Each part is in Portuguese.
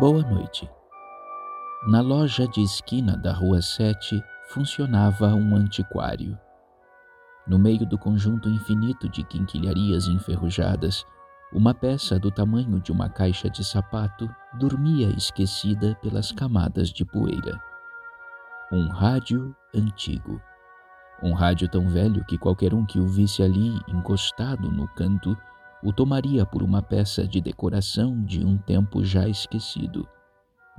Boa noite. Na loja de esquina da Rua 7 funcionava um antiquário. No meio do conjunto infinito de quinquilharias enferrujadas, uma peça do tamanho de uma caixa de sapato dormia esquecida pelas camadas de poeira. Um rádio antigo. Um rádio tão velho que qualquer um que o visse ali encostado no canto o tomaria por uma peça de decoração de um tempo já esquecido,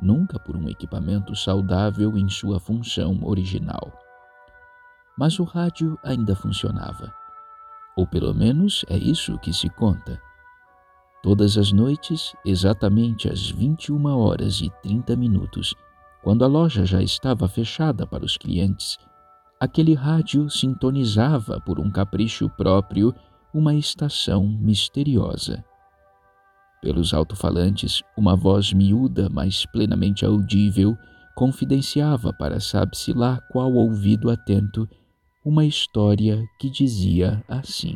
nunca por um equipamento saudável em sua função original. Mas o rádio ainda funcionava. Ou pelo menos é isso que se conta. Todas as noites, exatamente às 21 horas e 30 minutos, quando a loja já estava fechada para os clientes, aquele rádio sintonizava por um capricho próprio uma estação misteriosa. Pelos alto-falantes, uma voz miúda, mas plenamente audível, confidenciava para sabe-se lá qual ouvido atento uma história que dizia assim.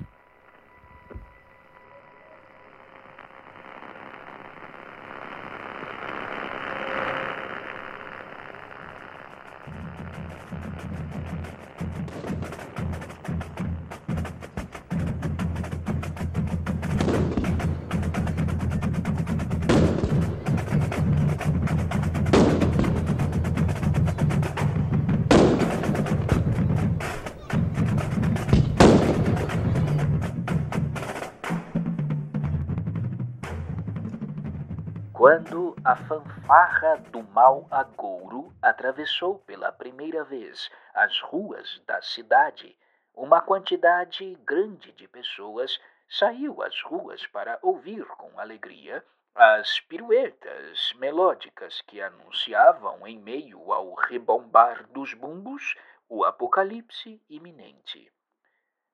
Quando a fanfarra do mau agouro atravessou pela primeira vez as ruas da cidade, uma quantidade grande de pessoas saiu às ruas para ouvir com alegria as piruetas melódicas que anunciavam, em meio ao rebombar dos bumbos, o apocalipse iminente.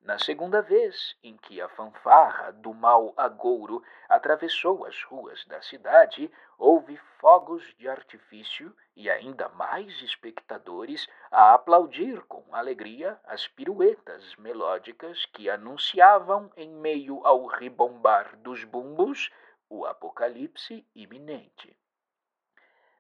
Na segunda vez em que a fanfarra do mau agouro atravessou as ruas da cidade, houve fogos de artifício e ainda mais espectadores a aplaudir com alegria as piruetas melódicas que anunciavam, em meio ao rebombar dos bumbos, o apocalipse iminente.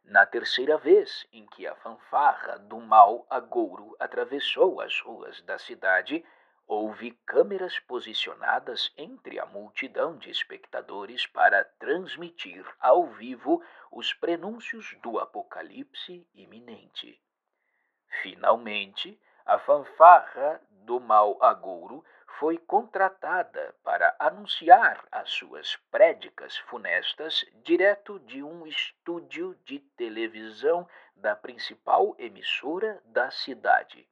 Na terceira vez em que a fanfarra do mau agouro atravessou as ruas da cidade, houve câmeras posicionadas entre a multidão de espectadores para transmitir ao vivo os prenúncios do apocalipse iminente. Finalmente, a fanfarra do mau agouro foi contratada para anunciar as suas prédicas funestas direto de um estúdio de televisão da principal emissora da cidade.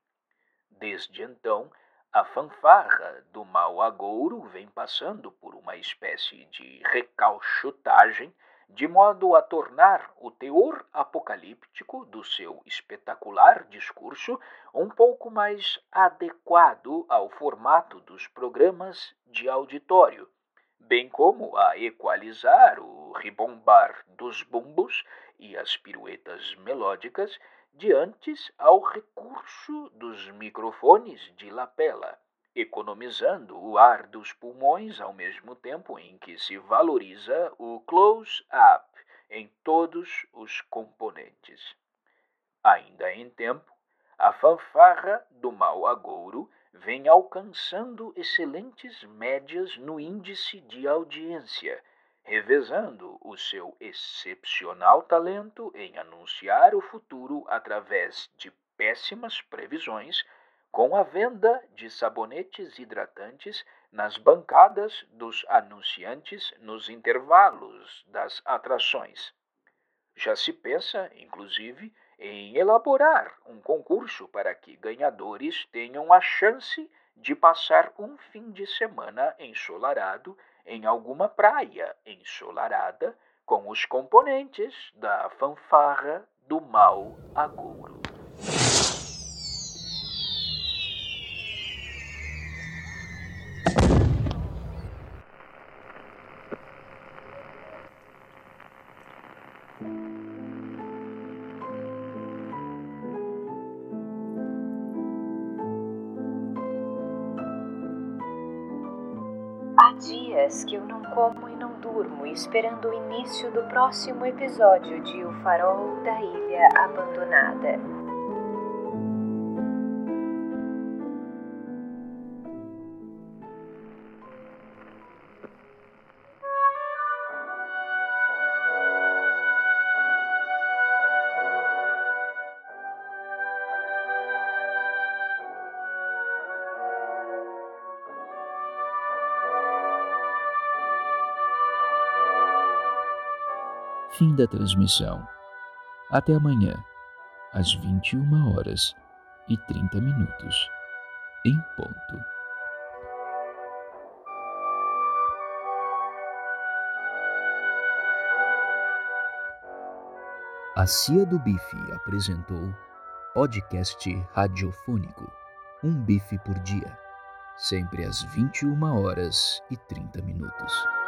Desde então, a fanfarra do mau agouro vem passando por uma espécie de recalchutagem, de modo a tornar o teor apocalíptico do seu espetacular discurso um pouco mais adequado ao formato dos programas de auditório, bem como a equalizar o ribombar dos bumbos e as piruetas melódicas diante ao recurso dos microfones de lapela, economizando o ar dos pulmões ao mesmo tempo em que se valoriza o close-up em todos os componentes. Ainda em tempo, a fanfarra do mau agouro vem alcançando excelentes médias no índice de audiência revezando o seu excepcional talento em anunciar o futuro através de péssimas previsões, com a venda de sabonetes hidratantes nas bancadas dos anunciantes nos intervalos das atrações. Já se pensa, inclusive, em elaborar um concurso para que ganhadores tenham a chance de passar um fim de semana ensolarado em alguma praia ensolarada com os componentes da fanfarra do mau agouro. Há dias que eu não como e não durmo, esperando o início do próximo episódio de O Farol da Ilha Abandonada. Fim da transmissão. Até amanhã, às 21 horas e 30 minutos, em ponto. A Cia do Bife apresentou podcast radiofônico Um Bife por Dia, sempre às 21 horas e 30 minutos.